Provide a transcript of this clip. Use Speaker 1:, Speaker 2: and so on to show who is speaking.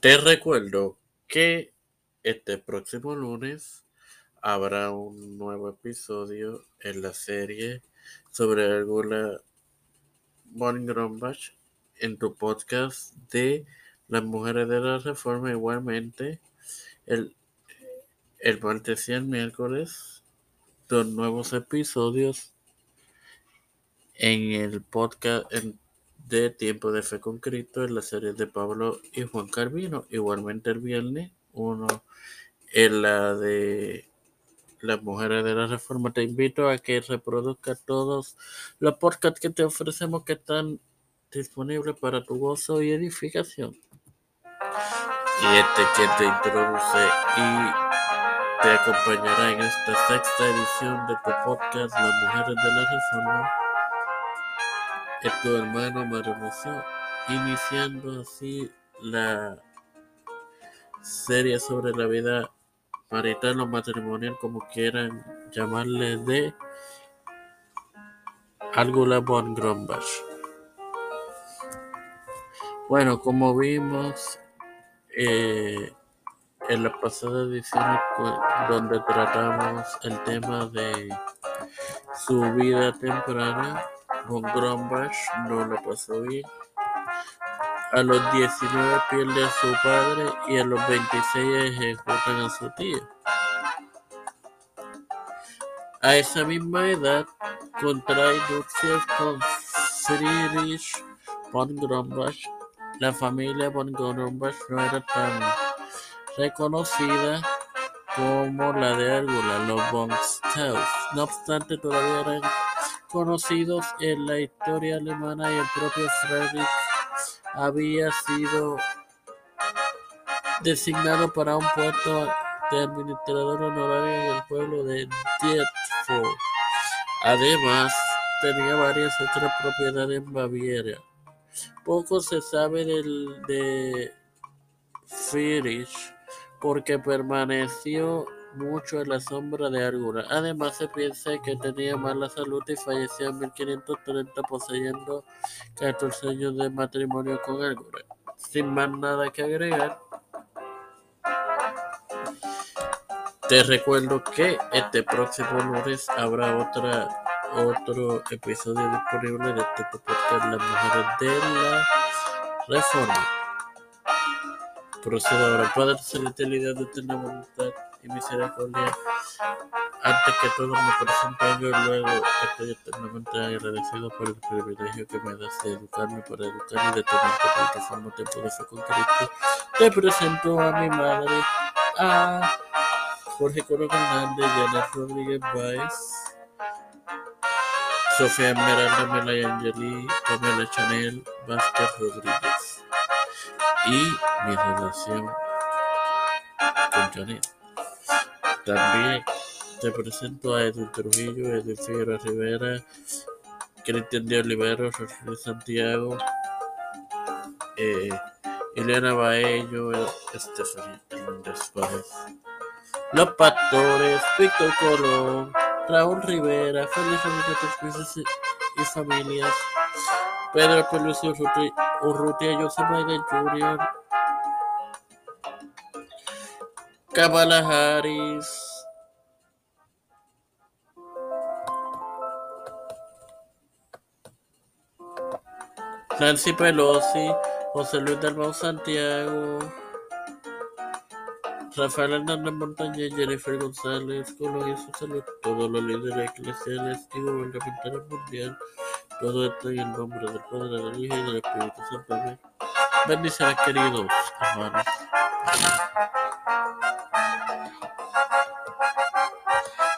Speaker 1: Te recuerdo que este próximo lunes habrá un nuevo episodio en la serie sobre alguna Von Grombach en tu podcast de las mujeres de la reforma. Igualmente el, el martes y el miércoles dos nuevos episodios en el podcast de Tiempo de Fe con Cristo en la serie de Pablo y Juan Carvino. Igualmente el viernes, uno en la de las mujeres de la reforma. Te invito a que reproduzca todos los podcasts que te ofrecemos que están disponibles para tu gozo y edificación. Y este que te introduce y te acompañará en esta sexta edición de tu podcast Las Mujeres de la Reforma tu hermano Maronoso, iniciando así la serie sobre la vida marital o matrimonial, como quieran llamarle, de Algula von Grombach. Bueno, como vimos eh, en la pasada edición donde tratamos el tema de su vida temprana, Von Grombach no lo pasó bien. A los 19 pierde a su padre y a los 26 ejecutan a su tío. A esa misma edad contrae nupcias con Friedrich von Grombach. La familia von Grombach no era tan reconocida como la de Argula, los von. No obstante, todavía eran conocidos en la historia alemana y el propio Friedrich había sido designado para un puesto de administrador honorario en el pueblo de Dietfurt. Además, tenía varias otras propiedades en Baviera. Poco se sabe del, de Friedrich porque permaneció mucho en la sombra de Argura. Además, se piensa que tenía mala salud y falleció en 1530 poseyendo 14 años de matrimonio con Argura. Sin más nada que agregar, te recuerdo que este próximo lunes habrá otra otro episodio disponible de este podcast Las Mujeres de la Reforma. Procedo ahora, Padre Celestial de eterna voluntad y misericordia. Antes que todo me presento yo luego estoy eternamente agradecido por el privilegio que me das de educarme para educar y de tener tu plataforma Tiempo de Fe con Cristo. Te presento a mi madre, a Jorge Coro Hernández, Janet Rodríguez Baez, Sofía Esmeralda Melay Angeli, Pamela Chanel Vázquez Rodríguez y mi relación con Janet. También te presento a Edwin Trujillo, Edwin Figueroa Rivera, Cristian de Olivero, Rosario Santiago, eh, Elena Baello, Estefanía Hernández Páez, Los Pastores, Víctor Colón, Raúl Rivera, Feliz Familia y Familias, Pedro Pelucio Urrutia, José Biden Jr., Kamala Harris. Nancy Pelosi, José Luis del Santiago, Rafael Hernández Montañez, Jennifer González, Colón y su salud, todos los líderes eclesiales y gubernamentales mundiales, todo esto en el nombre del Padre, del Hijo y del Espíritu Santo. Bendiciones, queridos hermanos.